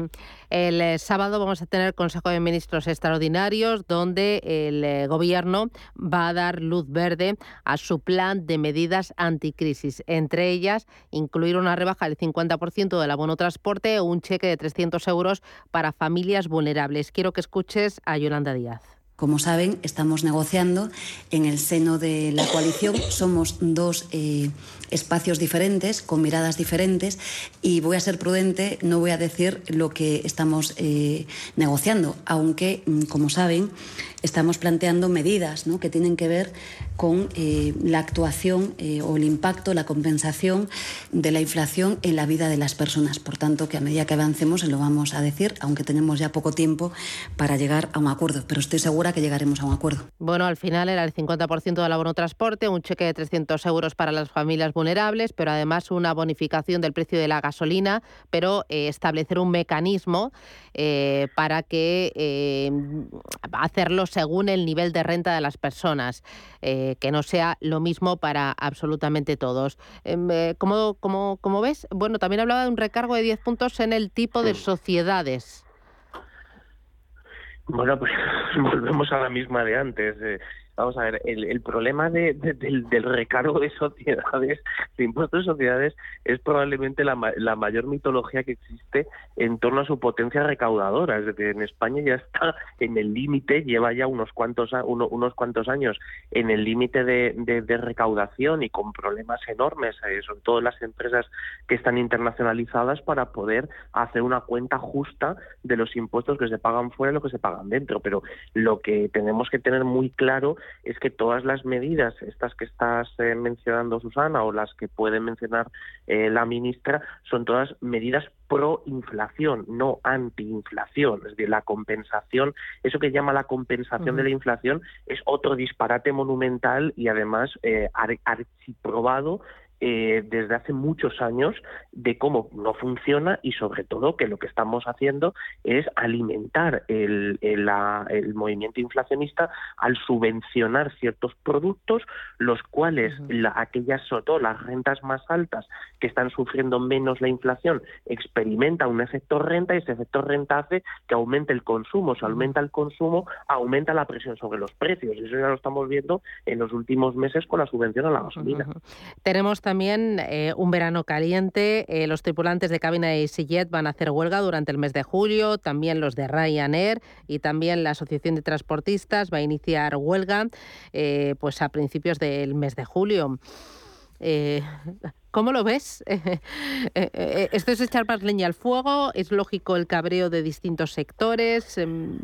[SPEAKER 1] El eh, sábado vamos a tener Consejo de Ministros extraordinarios donde el eh, Gobierno va a dar luz verde a su plan de medidas anticrisis. Entre ellas, incluir una rebaja del 50% del abono transporte o un cheque de 300 euros para familias vulnerables. Quiero que escuches a Yolanda Díaz.
[SPEAKER 5] Como saben, estamos negociando en el seno de la coalición. Somos dos eh, espacios diferentes, con miradas diferentes, y voy a ser prudente, no voy a decir lo que estamos eh, negociando, aunque, mm, como saben, estamos planteando medidas que tienen que ver con eh, la actuación eh, o el impacto, la compensación de la inflación en la vida de las personas. Por tanto, que a medida que avancemos se lo vamos a decir, aunque tenemos ya poco tiempo para llegar a un acuerdo. Pero estoy segura que llegaremos a un acuerdo.
[SPEAKER 1] Bueno, al final era el 50% del abono transporte, un cheque de 300 euros para las familias vulnerables, pero además una bonificación del precio de la gasolina, pero eh, establecer un mecanismo para que hacerlo según el nivel de renta de las personas. Eh, que no sea lo mismo para absolutamente todos. Em, eh, ¿cómo, cómo, cómo, ves? Bueno, también hablaba de un recargo de 10 puntos en el tipo de sociedades.
[SPEAKER 28] Bueno, pues volvemos a la misma de antes. Eh, Vamos a ver, el, problema del, recargo de sociedades, de impuestos de sociedades, es probablemente la, mayor mitología que existe en torno a su potencia recaudadora. Es decir, en España ya está en el límite, lleva ya unos cuantos, unos cuantos años en el límite de, recaudación y con problemas enormes, eh, sobre todo las empresas que están internacionalizadas, para poder hacer una cuenta justa de los impuestos que se pagan fuera y lo que se pagan dentro. Pero lo que tenemos que tener muy claro es que todas las medidas, estas que estás eh, mencionando Susana o las que puede mencionar eh, la ministra, son todas medidas pro inflación, no anti-inflación. Es decir, la compensación, eso que llama la compensación de la inflación, es otro disparate monumental y además eh, archiprobado eh, desde hace muchos años de cómo no funciona y sobre todo que lo que estamos haciendo es alimentar el, el, movimiento inflacionista al subvencionar ciertos productos, los cuales aquellas, sobre todo las rentas más altas que están sufriendo menos la inflación, experimenta un efecto renta y ese efecto renta hace que aumente el consumo. Si aumenta el consumo, aumenta la presión sobre los precios. Eso ya lo estamos viendo en los últimos meses con la subvención a la gasolina.
[SPEAKER 1] Tenemos también eh, un verano caliente. Eh, los tripulantes de cabina de EasyJet van a hacer huelga durante el mes de julio, también los de Ryanair y también la Asociación de Transportistas va a iniciar huelga eh, pues a principios del mes de julio. ¿Cómo lo ves? ¿Esto es echar más leña al fuego? ¿Es lógico el cabreo de distintos sectores? Em,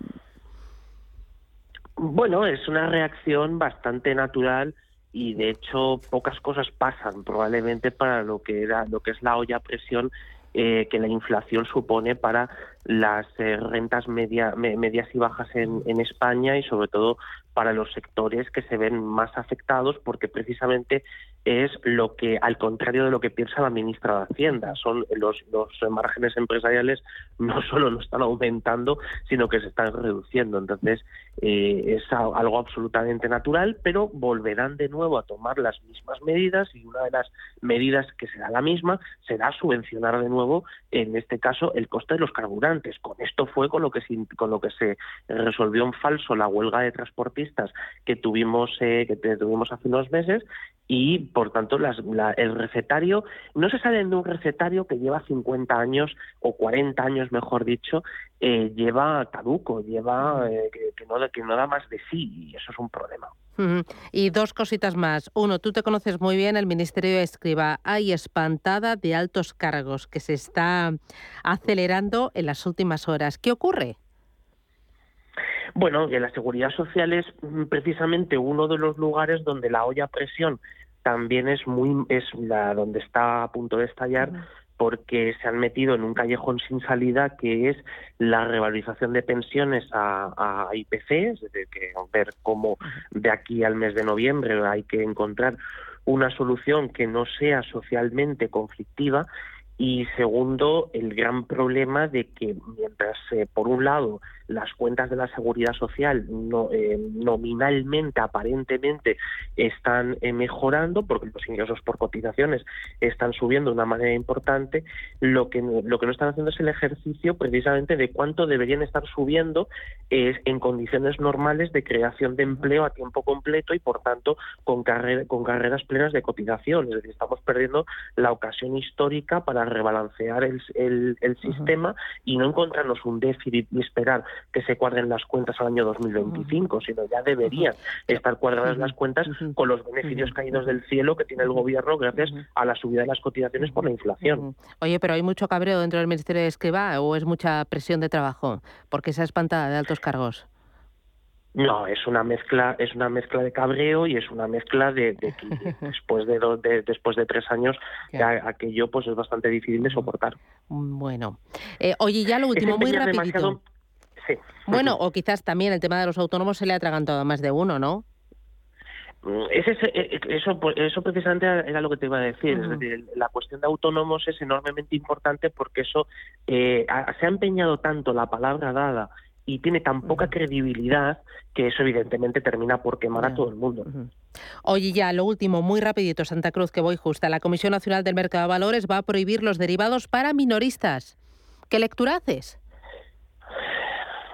[SPEAKER 28] bueno, es una reacción bastante natural y de hecho pocas cosas pasan probablemente para lo que era lo que es la olla a presión eh, que la inflación supone para las eh, rentas media, medias y bajas en, en, España y sobre todo para los sectores que se ven más afectados porque precisamente es lo que, al contrario de lo que piensa la ministra de Hacienda, son los, los márgenes empresariales no solo no están aumentando, sino que se están reduciendo. Entonces, eh, es algo absolutamente natural, pero volverán de nuevo a tomar las mismas medidas y una de las medidas que será la misma será subvencionar de nuevo, en este caso, el coste de los carburantes. Con esto fue con lo que se, con lo que se resolvió en falso la huelga de que tuvimos, eh, que tuvimos hace unos meses y por tanto el recetario no se sale de un recetario que lleva 50 años o 40 años mejor dicho eh, lleva caduco lleva eh, que, no, que no da más de sí y eso es un problema
[SPEAKER 1] y dos cositas más. Uno, tú te conoces muy bien el Ministerio de Escriba. Hay espantada de altos cargos que se está acelerando en las últimas horas. ¿Qué ocurre?
[SPEAKER 28] Bueno, que la seguridad social es mm, precisamente uno de los lugares donde la olla a presión también es muy es la donde está a punto de estallar porque se han metido en un callejón sin salida que es la revalorización de pensiones a, a IPC, es decir, que ver cómo de aquí al mes de noviembre hay que encontrar una solución que no sea socialmente conflictiva y segundo, el gran problema de que mientras, eh, por un lado, las cuentas de la seguridad social no, eh, nominalmente, aparentemente, están eh, mejorando, porque los ingresos por cotizaciones están subiendo de una manera importante, lo que, lo que no están haciendo es el ejercicio precisamente de cuánto deberían estar subiendo en condiciones normales de creación de empleo a tiempo completo y, por tanto, con, con carreras plenas de cotización. Es decir, estamos perdiendo la ocasión histórica para rebalancear el, el, sistema y no encontrarnos un déficit y esperar que se cuadren las cuentas al año 2025, sino ya deberían estar cuadradas las cuentas con los beneficios caídos del cielo que tiene el gobierno gracias a la subida de las cotizaciones por la inflación.
[SPEAKER 1] Oye, pero hay mucho cabreo dentro del Ministerio de Escriba o es mucha presión de trabajo porque esa espantada de altos cargos.
[SPEAKER 28] No, es una mezcla, es una mezcla de cabreo y es una mezcla de, que después de, de, después de tres años aquello pues es bastante difícil de soportar.
[SPEAKER 1] Bueno, eh, oye ya lo último muy rapidito. Bueno, o quizás también el tema de los autónomos se le ha atragantado a más de uno, ¿no?
[SPEAKER 28] Mm, ese, eh, eh, eso, eso precisamente era lo que te iba a decir, la cuestión de autónomos es enormemente importante porque eso eh, se ha empeñado tanto la palabra dada y tiene tan poca credibilidad que eso evidentemente termina por quemar a todo el mundo.
[SPEAKER 1] Oye, ya lo último, muy rapidito, Santa Cruz, que voy justa. La Comisión Nacional del Mercado de Valores va a prohibir los derivados para minoristas. ¿Qué lectura haces?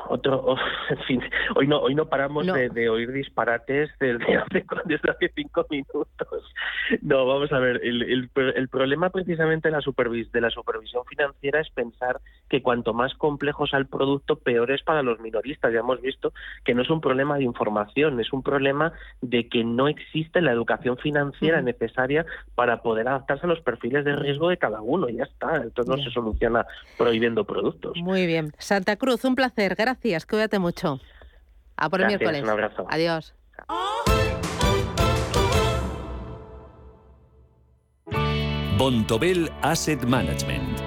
[SPEAKER 28] Otro, oh, en fin, hoy no, hoy no paramos De, oír disparates desde hace, desde hace cinco minutos. No, vamos a ver, el, el, el problema precisamente de la, supervis, de la supervisión financiera es pensar que cuanto más complejo sea el producto, peor es para los minoristas. Ya hemos visto que no es un problema de información, es un problema de que no existe la educación financiera necesaria para poder adaptarse a los perfiles de riesgo de cada uno. Ya está, entonces no se soluciona prohibiendo productos.
[SPEAKER 1] Muy bien. Santa Cruz, un placer. Gracias Gracias, cuídate mucho. A por el miércoles.
[SPEAKER 28] Un abrazo.
[SPEAKER 1] Adiós.
[SPEAKER 10] Bontobel Asset Management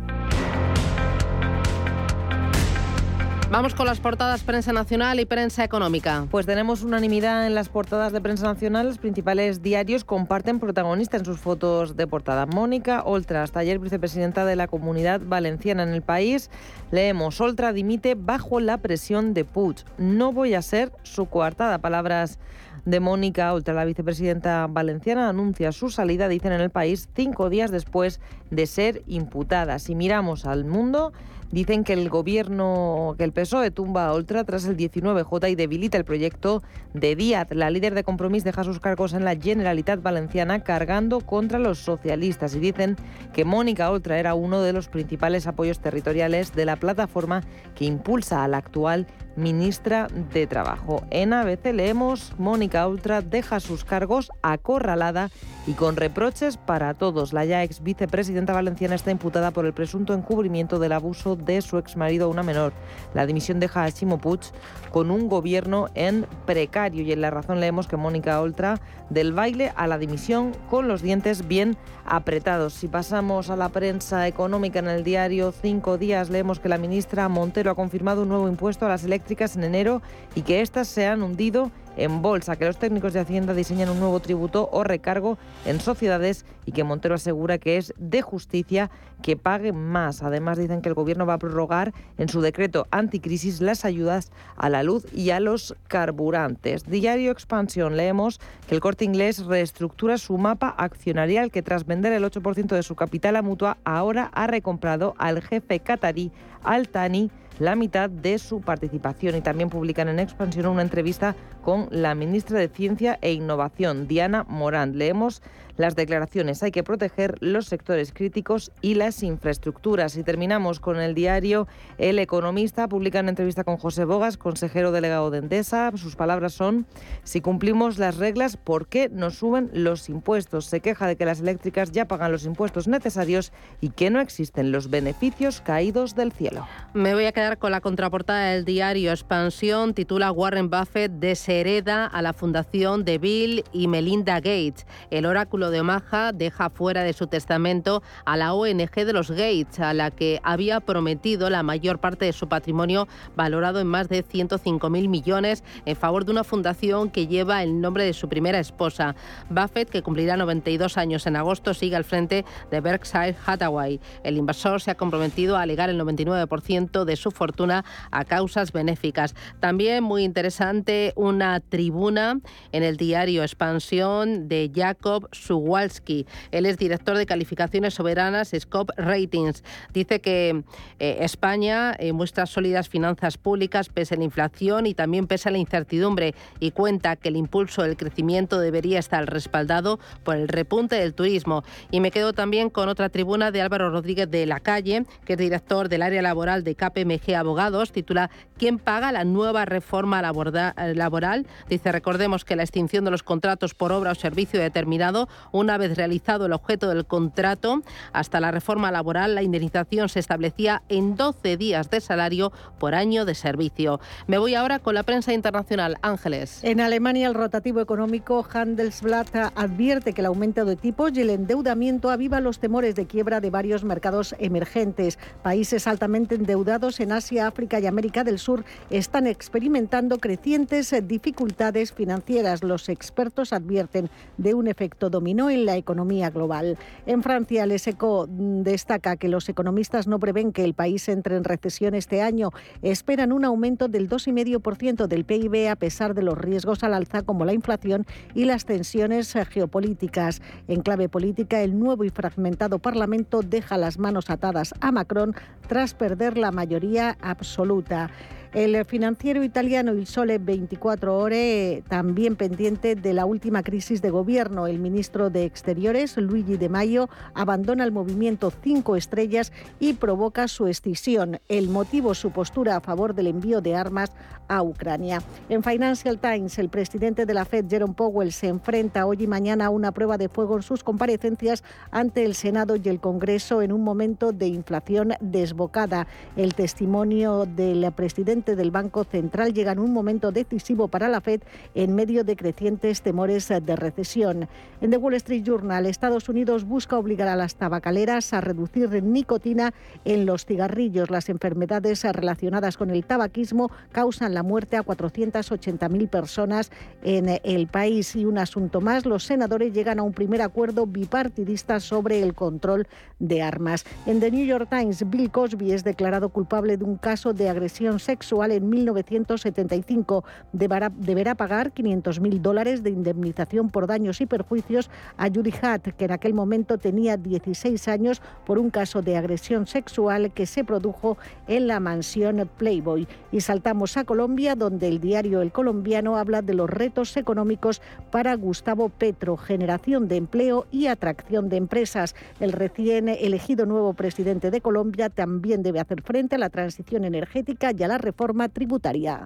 [SPEAKER 1] Vamos con las portadas prensa nacional y prensa económica.
[SPEAKER 4] Pues tenemos unanimidad en las portadas de prensa nacional. Los principales diarios comparten protagonista en sus fotos de portada. Mónica Oltra, hasta ayer vicepresidenta de la Comunidad Valenciana en el país. Leemos, Oltra dimite bajo la presión de Puig. No voy a ser su coartada. Palabras de Mónica Oltra, la vicepresidenta valenciana, anuncia su salida, dicen en el país, cinco días después de ser imputada. Si miramos al mundo, Dicen que el gobierno, que el PSOE tumba a Oltra tras el 19J y debilita el proyecto de Díaz. La líder de Compromís deja sus cargos en la Generalitat Valenciana cargando contra los socialistas y dicen que Mónica Oltra era uno de los principales apoyos territoriales de la plataforma que impulsa a la actual ministra de Trabajo. En ABC leemos Mónica Oltra deja sus cargos acorralada y con reproches para todos. La ya ex vicepresidenta valenciana está imputada por el presunto encubrimiento del abuso de su exmarido a una menor. La dimisión deja a Chimo Puig con un gobierno en precario y en la razón leemos que Mónica Oltra del baile a la dimisión con los dientes bien apretados. Si pasamos a la prensa económica en el diario Cinco Días, leemos que la ministra Montero ha confirmado un nuevo impuesto a las eléctricas en enero y que éstas se han hundido en bolsa, que los técnicos de Hacienda diseñan un nuevo tributo o recargo en sociedades y que Montero asegura que es de justicia que pague más. Además dicen que el gobierno va a prorrogar en su decreto anticrisis las ayudas a la luz y a los carburantes. Diario Expansión leemos que el Corte Inglés reestructura su mapa accionarial que tras vender el 8% de su capital a Mutua ahora ha recomprado al jefe catarí Al Thani la mitad de su participación. Y también publican en Expansión una entrevista con la ministra de Ciencia e Innovación, Diana Morán. Leemos las declaraciones. Hay que proteger los sectores críticos y las infraestructuras. Y terminamos con el diario El Economista. Publica una entrevista con José Bogas, consejero delegado de Endesa. Sus palabras son, si cumplimos las reglas, ¿por qué nos suben los impuestos? Se queja de que las eléctricas ya pagan los impuestos necesarios y que no existen los beneficios caídos del cielo.
[SPEAKER 1] Me voy a quedar con la contraportada del diario Expansión. Titula Warren Buffett deshereda a la fundación de Bill y Melinda Gates. El oráculo de Omaha deja fuera de su testamento a la ONG de los Gates, a la que había prometido la mayor parte de su patrimonio valorado en más de 105.000 millones en favor de una fundación que lleva el nombre de su primera esposa. Buffett, que cumplirá 92 años en agosto, sigue al frente de Berkshire Hathaway. El inversor se ha comprometido a alegar el 99% de su fortuna a causas benéficas. También muy interesante una tribuna en el diario Expansión de Jacob Suwalski. Él es director de calificaciones soberanas Scope Ratings. Dice que eh, España eh, muestra sólidas finanzas públicas pese a la inflación y también pese a la incertidumbre y cuenta que el impulso del crecimiento debería estar respaldado por el repunte del turismo. Y me quedo también con otra tribuna de Álvaro Rodríguez de la Calle, que es director del área laboral de KPMG Abogados, titula ¿Quién paga la nueva reforma laboral? Dice, recordemos que la extinción de los contratos por obra o servicio determinado, una vez realizado el objeto del contrato, hasta la reforma laboral, la indemnización se establecía en 12 días de salario por año de servicio. Me voy ahora con la prensa internacional. Ángeles.
[SPEAKER 7] En Alemania, el rotativo económico Handelsblatt advierte que el aumento de tipos y el endeudamiento aviva los temores de quiebra de varios mercados emergentes. Países altamente endeudados en Asia, África y América del Sur están experimentando crecientes dificultades financieras. Los expertos advierten de un efecto dominó en la economía global. En Francia, el SECO destaca que los economistas no prevén que el país entre en recesión este año. Esperan un aumento del 2,5% del PIB a pesar de los riesgos al alza como la inflación y las tensiones geopolíticas. En clave política, el nuevo y fragmentado Parlamento deja las manos atadas a Macron tras perder la mayoría absoluta. El financiero italiano Il Sole 24 Ore, también pendiente de la última crisis de gobierno. El ministro de Exteriores, Luigi De Maio, abandona el movimiento Cinco Estrellas y provoca su escisión. El motivo, su postura a favor del envío de armas a Ucrania. En Financial Times, el presidente de la Fed, Jerome Powell, se enfrenta hoy y mañana a una prueba de fuego en sus comparecencias ante el Senado y el Congreso en un momento de inflación desbocada. El testimonio del presidente del Banco Central llega en un momento decisivo para la Fed en medio de crecientes temores de recesión. En The Wall Street Journal, Estados Unidos busca obligar a las tabacaleras a reducir nicotina en los cigarrillos. Las enfermedades relacionadas con el tabaquismo causan la muerte a 480.000 personas en el país. Y un asunto más, los senadores llegan a un primer acuerdo bipartidista sobre el control de armas. En The New York Times, Bill Cosby es declarado culpable de un caso de agresión sexual en 1975. Deberá, deberá pagar 500.000 dólares de indemnización por daños y perjuicios a Judy Hatt, que en aquel momento tenía 16 años por un caso de agresión sexual que se produjo en la mansión Playboy. Y saltamos a Colombia, donde el diario El Colombiano habla de los retos económicos para Gustavo Petro, generación de empleo y atracción de empresas. El recién elegido nuevo presidente de Colombia también debe hacer frente a la transición energética y a la reforma forma tributaria.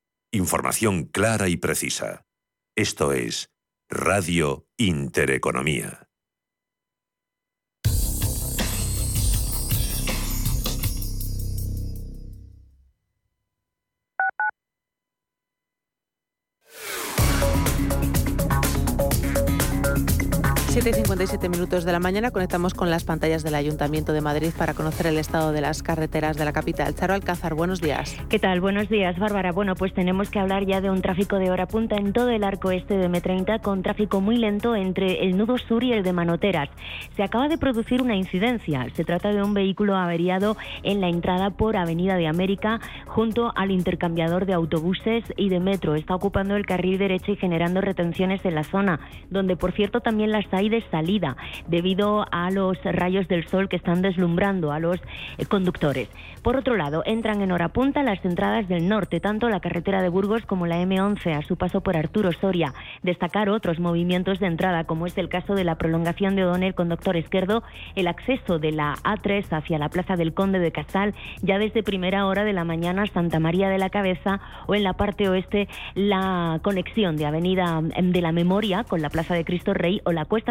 [SPEAKER 2] Información clara y precisa. Esto es Radio Intereconomía.
[SPEAKER 30] 7.57 minutos de la mañana conectamos con las pantallas del Ayuntamiento de Madrid para conocer el estado de las carreteras de la capital. Charo Alcázar, buenos días.
[SPEAKER 31] ¿Qué tal? Buenos días, Bárbara. Bueno, pues tenemos que hablar ya de un tráfico de hora punta en todo el arco este de M30 con tráfico muy lento entre el nudo sur y el de Manoteras. Se acaba de producir una incidencia. Se trata de un vehículo averiado en la entrada por Avenida de América junto al intercambiador de autobuses y de metro. Está ocupando el carril derecho y generando retenciones en la zona, donde por cierto también las hay hay de salida debido a los rayos del sol que están deslumbrando a los eh, conductores. Por otro lado, entran en hora punta las entradas del norte, tanto la carretera de Burgos como la M11 a su paso por Arturo Soria. Destacar otros movimientos de entrada, como es el caso de la prolongación de O'Donnell con Doctor Izquierdo, el acceso de la A3 hacia la Plaza del Conde de Casal, ya desde primera hora de la mañana Santa María de la Cabeza o en la parte oeste la conexión de Avenida de la Memoria con la Plaza de Cristo Rey o la Cuesta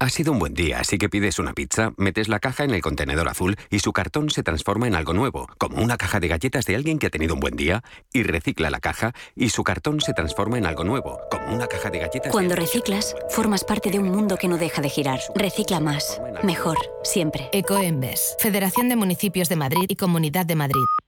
[SPEAKER 32] Ha sido un buen día, así que pides una pizza, metes la caja en el contenedor azul y su cartón se transforma en algo nuevo, como una caja de galletas de alguien que ha tenido un buen día, y recicla la caja y su cartón se transforma en algo nuevo, como una caja de galletas.
[SPEAKER 33] Cuando reciclas, formas parte de un mundo que no deja de girar. Recicla más, mejor, siempre.
[SPEAKER 34] Ecoembes, Federación de Municipios de Madrid y Comunidad de Madrid.